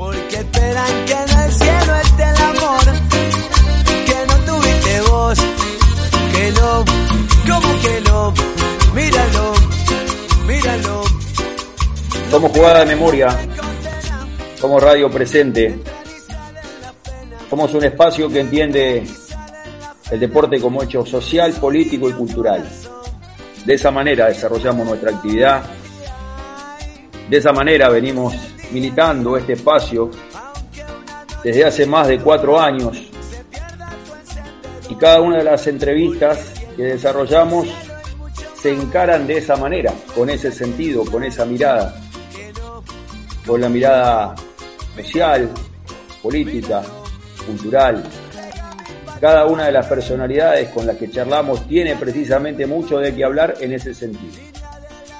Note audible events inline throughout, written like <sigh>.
Porque esperan que en el cielo esté el amor que no tuviste vos. Que como que no, míralo, míralo. Somos jugada de memoria, somos radio presente, somos un espacio que entiende el deporte como hecho social, político y cultural. De esa manera desarrollamos nuestra actividad, de esa manera venimos militando este espacio desde hace más de cuatro años y cada una de las entrevistas que desarrollamos se encaran de esa manera, con ese sentido, con esa mirada, con la mirada social, política, cultural. Cada una de las personalidades con las que charlamos tiene precisamente mucho de qué hablar en ese sentido.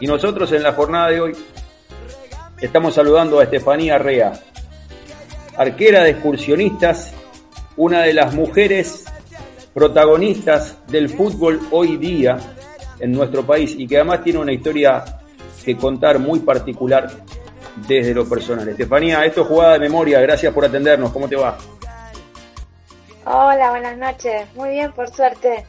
Y nosotros en la jornada de hoy estamos saludando a Estefanía Rea, arquera de excursionistas, una de las mujeres protagonistas del fútbol hoy día en nuestro país y que además tiene una historia que contar muy particular desde lo personal. Estefanía, esto es jugada de memoria, gracias por atendernos, ¿cómo te va? Hola, buenas noches, muy bien, por suerte.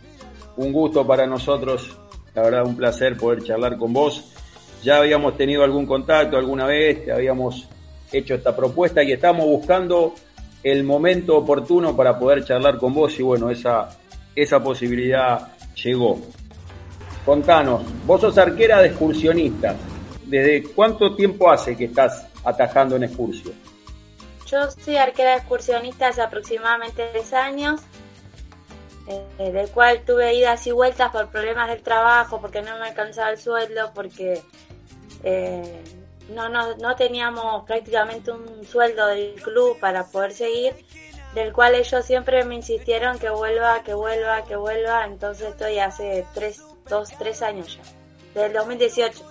Un gusto para nosotros, la verdad un placer poder charlar con vos. Ya habíamos tenido algún contacto alguna vez, te habíamos hecho esta propuesta y estamos buscando el momento oportuno para poder charlar con vos y bueno, esa, esa posibilidad llegó. Contanos, vos sos arquera de excursionistas. ¿Desde cuánto tiempo hace que estás atajando en excursio? Yo soy arquera de excursionistas aproximadamente tres años, eh, del cual tuve idas y vueltas por problemas del trabajo, porque no me alcanzaba el sueldo, porque eh, no, no, no teníamos prácticamente un sueldo del club para poder seguir, del cual ellos siempre me insistieron que vuelva, que vuelva, que vuelva, entonces estoy hace tres, dos, tres años ya, del 2018.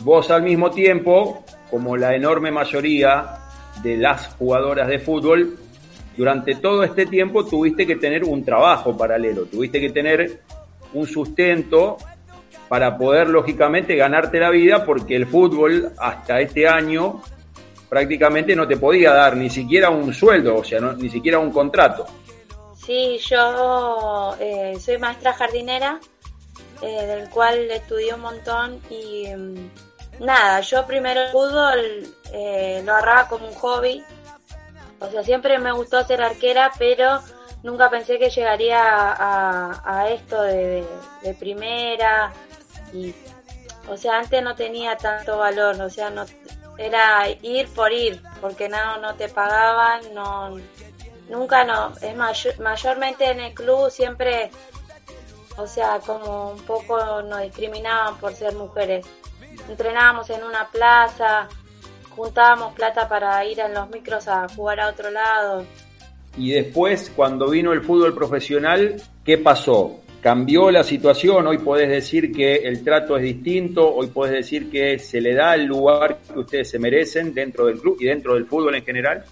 Vos al mismo tiempo, como la enorme mayoría de las jugadoras de fútbol, durante todo este tiempo tuviste que tener un trabajo paralelo, tuviste que tener un sustento para poder lógicamente ganarte la vida porque el fútbol hasta este año prácticamente no te podía dar ni siquiera un sueldo, o sea, no, ni siquiera un contrato. Sí, yo eh, soy maestra jardinera, eh, del cual estudié un montón y mm, nada, yo primero el fútbol eh, lo agarraba como un hobby, o sea, siempre me gustó ser arquera, pero nunca pensé que llegaría a, esto de primera, y o sea antes no tenía tanto valor o sea no era ir por ir porque no no te pagaban no nunca no es mayormente en el club siempre o sea como un poco nos discriminaban por ser mujeres. Entrenábamos en una plaza juntábamos plata para ir en los micros a jugar a otro lado. Y después cuando vino el fútbol profesional qué pasó cambió la situación, hoy podés decir que el trato es distinto, hoy podés decir que se le da el lugar que ustedes se merecen dentro del club y dentro del fútbol en general.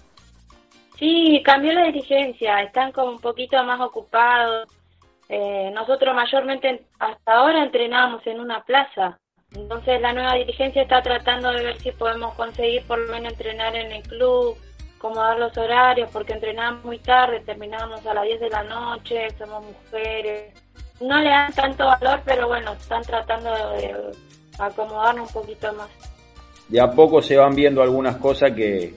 Sí, cambió la dirigencia, están como un poquito más ocupados. Eh, nosotros mayormente hasta ahora entrenábamos en una plaza, entonces la nueva dirigencia está tratando de ver si podemos conseguir por lo menos entrenar en el club, acomodar los horarios, porque entrenamos muy tarde, terminábamos a las 10 de la noche, somos mujeres, no le dan tanto valor, pero bueno, están tratando de acomodarnos un poquito más. De a poco se van viendo algunas cosas que,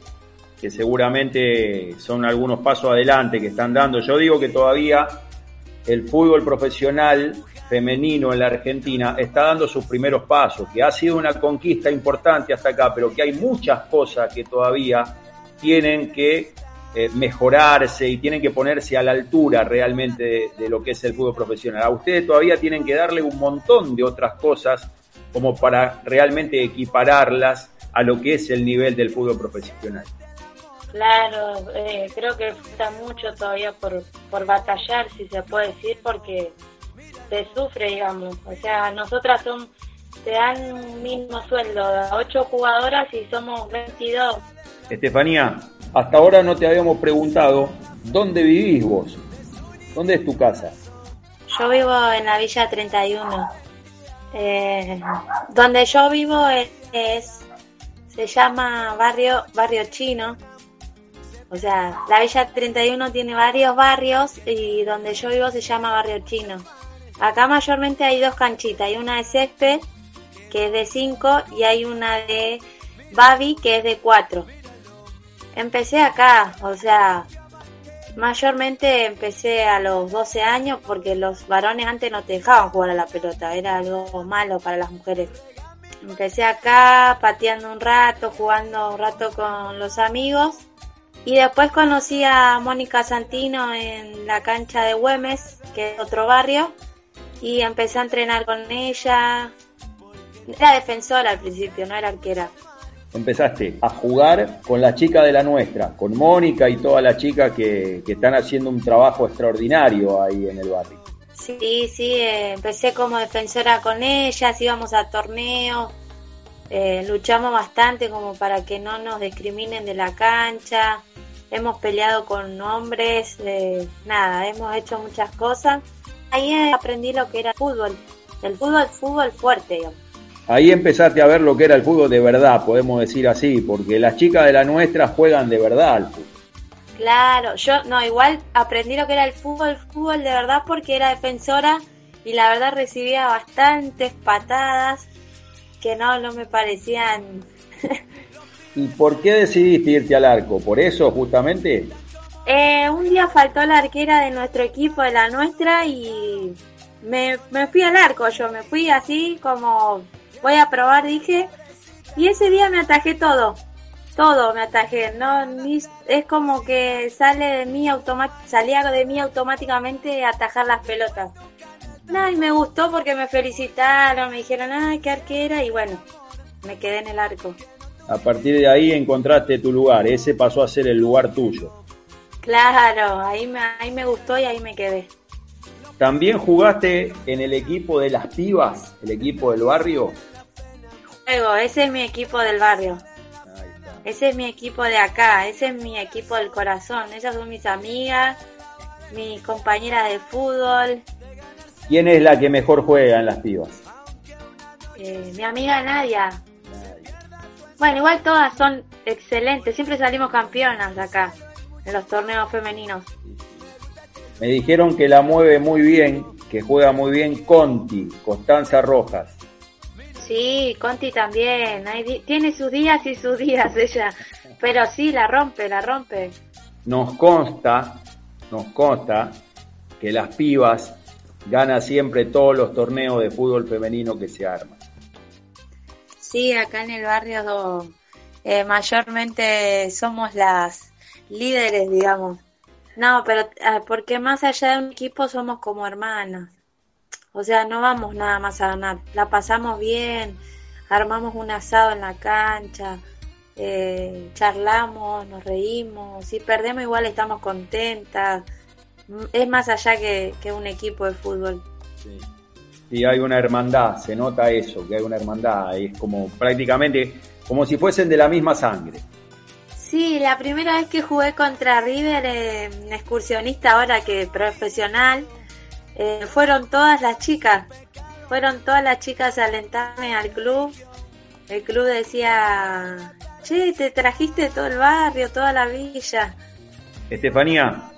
que seguramente son algunos pasos adelante que están dando. Yo digo que todavía el fútbol profesional femenino en la Argentina está dando sus primeros pasos, que ha sido una conquista importante hasta acá, pero que hay muchas cosas que todavía tienen que eh, mejorarse y tienen que ponerse a la altura realmente de, lo que es el fútbol profesional. A ustedes todavía tienen que darle un montón de otras cosas como para realmente equipararlas a lo que es el nivel del fútbol profesional. Claro, eh, creo que falta mucho todavía por, por batallar, si se puede decir, porque se sufre, digamos. O sea, nosotras son, te dan un mismo sueldo ocho jugadoras y somos 22. Estefanía, hasta ahora no te habíamos preguntado dónde vivís vos. ¿Dónde es tu casa? Yo vivo en la Villa 31. Eh, donde yo vivo es, se llama barrio barrio chino. O sea, la Villa 31 tiene varios barrios y donde yo vivo se llama Barrio Chino. Acá mayormente hay dos canchitas, hay una de césped que es de 5 y hay una de Babi que es de 4. Empecé acá, o sea, mayormente empecé a los 12 años porque los varones antes no te dejaban jugar a la pelota, era algo malo para las mujeres. Empecé acá pateando un rato, jugando un rato con los amigos y después conocí a Mónica Santino en la cancha de Güemes, que es otro barrio, y empecé a entrenar con ella. Era defensora al principio, no era arquera. Empezaste a jugar con la chica de la nuestra, con Mónica y todas las chicas que, que están haciendo un trabajo extraordinario ahí en el barrio. Sí, sí, eh, empecé como defensora con ellas, íbamos a torneos, eh, luchamos bastante como para que no nos discriminen de la cancha, hemos peleado con hombres, eh, nada, hemos hecho muchas cosas. Ahí aprendí lo que era el fútbol, el fútbol, fútbol fuerte. Ahí empezaste a ver lo que era el fútbol de verdad, podemos decir así, porque las chicas de la nuestra juegan de verdad al fútbol. Claro, yo no, igual aprendí lo que era el fútbol, fútbol de verdad porque era defensora y la verdad recibía bastantes patadas que no, no me parecían <laughs> ¿Y por qué decidiste irte al arco? ¿Por eso justamente? Eh, un día faltó la arquera de nuestro equipo, de la nuestra, y me, fui al arco yo, me fui así como voy a probar, dije, y ese día me atajé todo, todo me atajé, no es como que sale de mí salía de mí automáticamente atajar las pelotas. No, y me gustó porque me felicitaron, me dijeron, ay, qué arquera, y bueno, me quedé en el arco. A partir de ahí encontraste tu lugar, ese pasó a ser el lugar tuyo. Claro, ahí me, ahí me gustó y ahí me quedé. ¿También jugaste en el equipo de las pibas, el equipo del barrio? Juego, ese es mi equipo del barrio. Ese es mi equipo de acá, ese es mi equipo del corazón. Esas son mis amigas, mis compañeras de fútbol. ¿Quién es la que mejor juega en las pibas? Eh, mi amiga Nadia. Bueno, igual todas son excelentes. Siempre salimos campeonas acá, en los torneos femeninos. Me dijeron que la mueve muy bien, que juega muy bien Conti, Constanza Rojas. Sí, Conti también. tiene sus días y sus días <laughs> ella. Pero sí, la rompe, la rompe. Nos consta, nos consta que las pibas ganan siempre todos los torneos de fútbol femenino que se arman. Sí, acá en el barrio eh, mayormente somos las líderes, digamos. No, pero ah, porque más allá de un equipo somos como hermanas. O sea, no vamos nada más a ganar. La pasamos bien, armamos un asado en la cancha, eh, charlamos, nos reímos. Si perdemos igual estamos contentas. Es más allá que, que un equipo de fútbol. Sí. Y hay una hermandad, se nota eso, que hay una hermandad, es como prácticamente como si fuesen de la misma sangre. Sí, la primera vez que jugué contra River, eh, excursionista ahora que profesional, eh, fueron todas las chicas, fueron todas las chicas a alentarme al club. El club decía, che, te trajiste todo el barrio, toda la villa. Estefanía,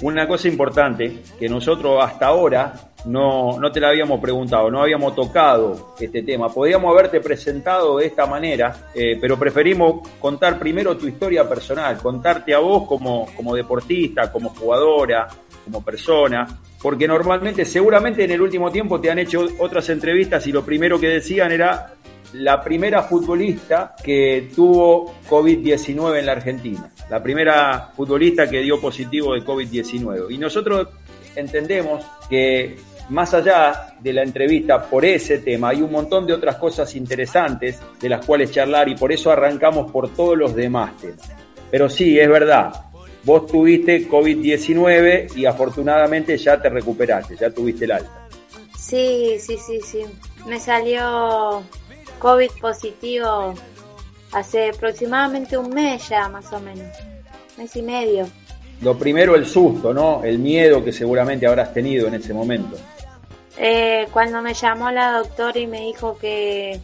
una cosa importante que nosotros hasta ahora no, no te la habíamos preguntado, no habíamos tocado este tema. Podríamos haberte presentado de esta manera, eh, pero preferimos contar primero tu historia personal, contarte a vos como, como deportista, como jugadora, como persona, porque normalmente, seguramente en el último tiempo te han hecho otras entrevistas y lo primero que decían era la primera futbolista que tuvo COVID-19 en la Argentina, la primera futbolista que dio positivo de COVID-19. Y nosotros entendemos que más allá de la entrevista por ese tema, hay un montón de otras cosas interesantes de las cuales charlar y por eso arrancamos por todos los demás temas. Pero sí, es verdad, vos tuviste COVID-19 y afortunadamente ya te recuperaste, ya tuviste el alta. Sí, sí, sí, sí. Me salió COVID positivo hace aproximadamente un mes ya, más o menos. Mes y medio. Lo primero, el susto, ¿no? El miedo que seguramente habrás tenido en ese momento. Eh, cuando me llamó la doctora y me dijo que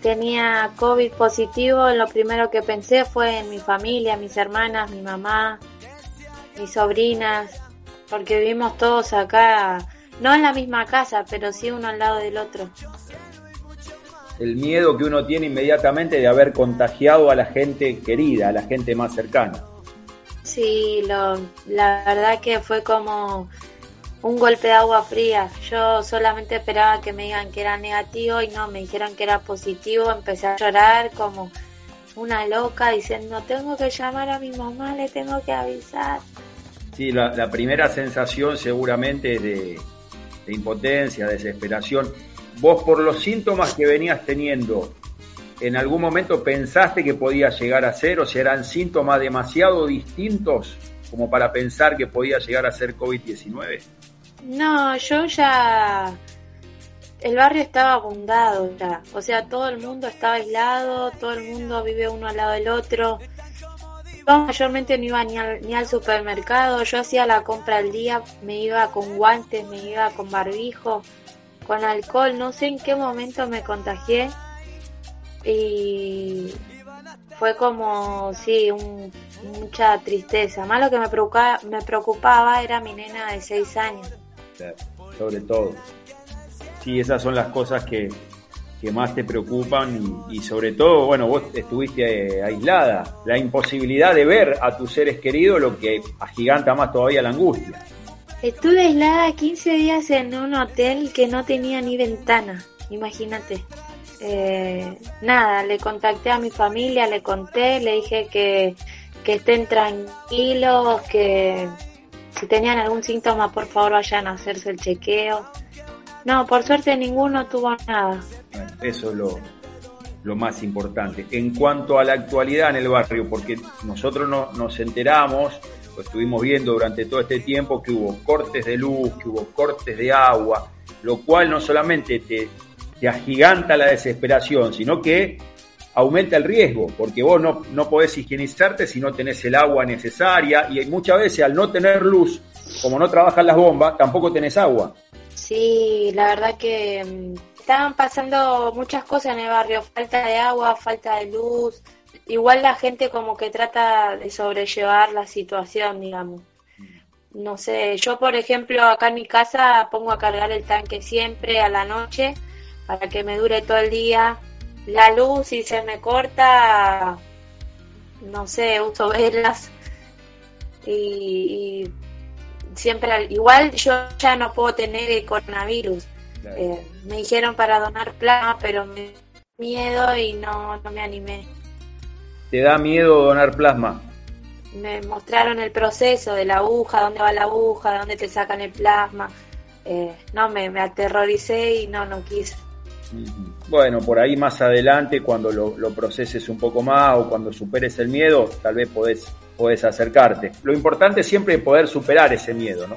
tenía COVID positivo, lo primero que pensé fue en mi familia, mis hermanas, mi mamá, mis sobrinas, porque vivimos todos acá, no en la misma casa, pero sí uno al lado del otro. El miedo que uno tiene inmediatamente de haber contagiado a la gente querida, a la gente más cercana. Sí, lo, la verdad que fue como un golpe de agua fría. Yo solamente esperaba que me digan que era negativo y no, me dijeron que era positivo. Empecé a llorar como una loca diciendo, tengo que llamar a mi mamá, le tengo que avisar. Sí, la, primera sensación seguramente es de, de impotencia, desesperación. Vos por los síntomas que venías teniendo, ¿en algún momento pensaste que podía llegar a ser o si eran síntomas demasiado distintos como para pensar que podía llegar a ser COVID-19? No, yo ya... El barrio estaba abundado ya. O sea, todo el mundo estaba aislado, todo el mundo vive uno al lado del otro. Yo mayormente no iba ni al, ni al supermercado, yo hacía la compra al día, me iba con guantes, me iba con barbijo, con alcohol, no sé en qué momento me contagié y fue como, sí, mucha tristeza. Más lo que me preocupaba, me preocupaba era mi nena de 6 años sobre todo. Sí, esas son las cosas que, más te preocupan y, sobre todo, bueno, vos estuviste eh, aislada, la imposibilidad de ver a tus seres queridos, lo que agiganta más todavía la angustia. Estuve aislada 15 días en un hotel que no tenía ni ventana, imagínate. Eh, nada, le contacté a mi familia, le conté, le dije que, que estén tranquilos, que, si tenían algún síntoma, por favor vayan a hacerse el chequeo. No, por suerte ninguno tuvo nada. Eso es lo, lo más importante. En cuanto a la actualidad en el barrio, porque nosotros no, nos enteramos, estuvimos viendo durante todo este tiempo, que hubo cortes de luz, que hubo cortes de agua, lo cual no solamente te, te agiganta la desesperación, sino que aumenta el riesgo, porque vos no, no podés higienizarte si no tenés el agua necesaria y muchas veces al no tener luz, como no trabajan las bombas, tampoco tenés agua. Sí, la verdad que mm, estaban pasando muchas cosas en el barrio, falta de agua, falta de luz, igual la gente como que trata de sobrellevar la situación, digamos. No sé, yo por ejemplo acá en mi casa pongo a cargar el tanque siempre a la noche para que me dure todo el día la luz y se me corta, no sé, uso velas y, siempre igual yo ya no puedo tener el coronavirus. Eh, me dijeron para donar plasma, pero me miedo y no, no me animé. ¿Te da miedo donar plasma? Me mostraron el proceso de la aguja, dónde va la aguja, dónde te sacan el plasma. Eh, no, me, me aterroricé y no, no quise. Bueno, por ahí más adelante, cuando lo, proceses un poco más o cuando superes el miedo, tal vez podés, podés acercarte. Lo importante es siempre poder superar ese miedo, ¿no?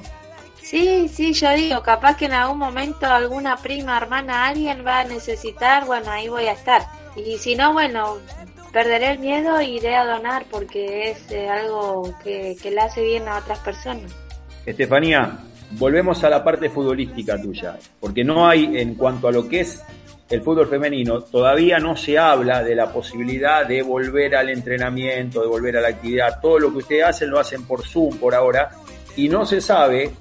Sí, sí, yo digo, capaz que en algún momento alguna prima, hermana, alguien va a necesitar, bueno, ahí voy a estar. Y si no, bueno, perderé el miedo e iré a donar porque es eh, algo que, que le hace bien a otras personas. Estefanía, volvemos a la parte futbolística tuya, porque no hay, en cuanto a lo que es el fútbol femenino, todavía no se habla de la posibilidad de volver al entrenamiento, de volver a la actividad. Todo lo que ustedes hacen lo hacen por Zoom por ahora y no se sabe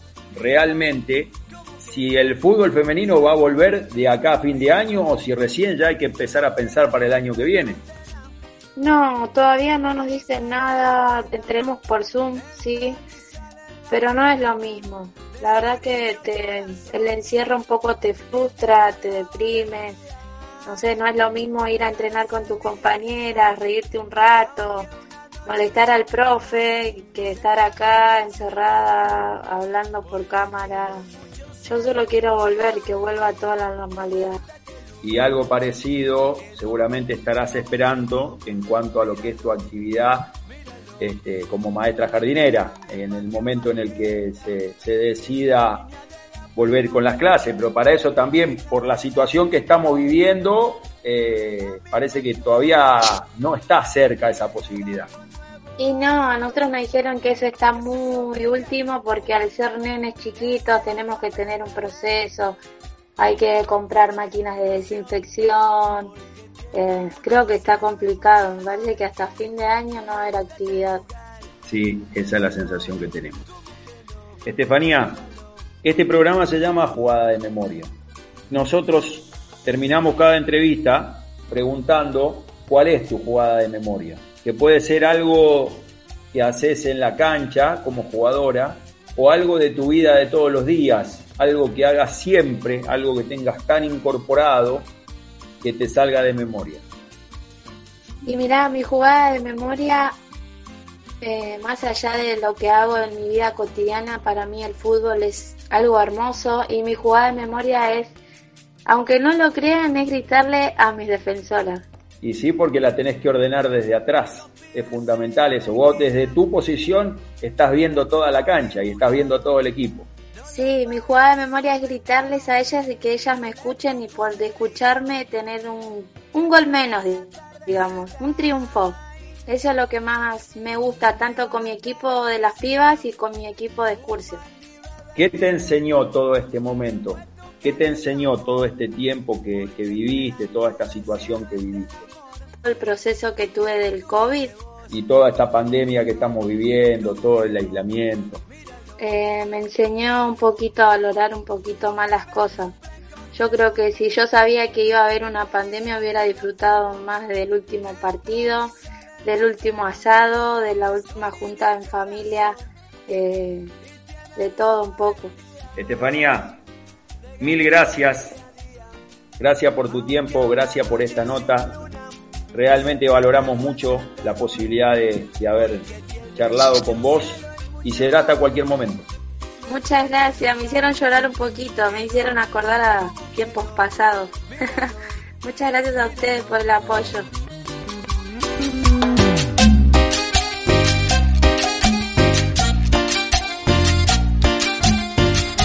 realmente si el fútbol femenino va a volver de acá a fin de año o si recién ya hay que empezar a pensar para el año que viene. No, todavía no nos dicen nada, entremos por Zoom, sí, pero no es lo mismo. La verdad que te, el encierro un poco te frustra, te deprime. No sé, no es lo mismo ir a entrenar con tus compañeras, reírte un rato, molestar al profe que estar acá encerrada hablando por cámara. Yo solo quiero volver, que vuelva a toda la normalidad. Y algo parecido seguramente estarás esperando en cuanto a lo que es tu actividad este, como maestra jardinera, en el momento en el que se, decida volver con las clases, pero para eso también, por la situación que estamos viviendo, eh, parece que todavía no está cerca esa posibilidad. Y no, a nosotros nos dijeron que eso está muy último porque al ser nenes chiquitos tenemos que tener un proceso. Hay que comprar máquinas de desinfección. Eh, creo que está complicado, me parece que hasta fin de año no va a haber actividad. Sí, esa es la sensación que tenemos. Estefanía, este programa se llama Jugada de Memoria. Nosotros terminamos cada entrevista preguntando cuál es tu jugada de memoria, que puede ser algo que haces en la cancha como jugadora o algo de tu vida de todos los días, algo que hagas siempre, algo que tengas tan incorporado que te salga de memoria. Y mira, mi jugada de memoria eh, más allá de lo que hago en mi vida cotidiana, para mí el fútbol es algo hermoso y mi jugada de memoria es, aunque no lo crean, es gritarle a mis defensoras. Y sí, porque la tenés que ordenar desde atrás. Es fundamental eso. Vos desde tu posición estás viendo toda la cancha y estás viendo todo el equipo. Sí, mi jugada de memoria es gritarles a ellas y que ellas me escuchen y por escucharme tener un, un gol menos, digamos, un triunfo. Eso es lo que más me gusta, tanto con mi equipo de las pibas y con mi equipo de excursión. ¿Qué te enseñó todo este momento? ¿Qué te enseñó todo este tiempo que, viviste, toda esta situación que viviste? El proceso que tuve del COVID. Y toda esta pandemia que estamos viviendo, todo el aislamiento. Eh, me enseñó un poquito a valorar un poquito más las cosas. Yo creo que si yo sabía que iba a haber una pandemia hubiera disfrutado más del último partido, del último asado, de la última junta en familia, eh, de todo un poco. Estefanía, mil gracias. Gracias por tu tiempo, gracias por esta nota. Realmente valoramos mucho la posibilidad de, de haber charlado con vos y será hasta cualquier momento. Muchas gracias, me hicieron llorar un poquito, me hicieron acordar a tiempos pasados. <laughs> Muchas gracias a ustedes por el apoyo.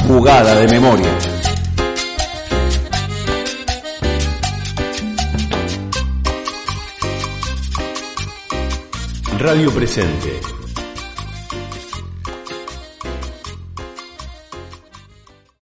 Jugada de memoria. Radio Presente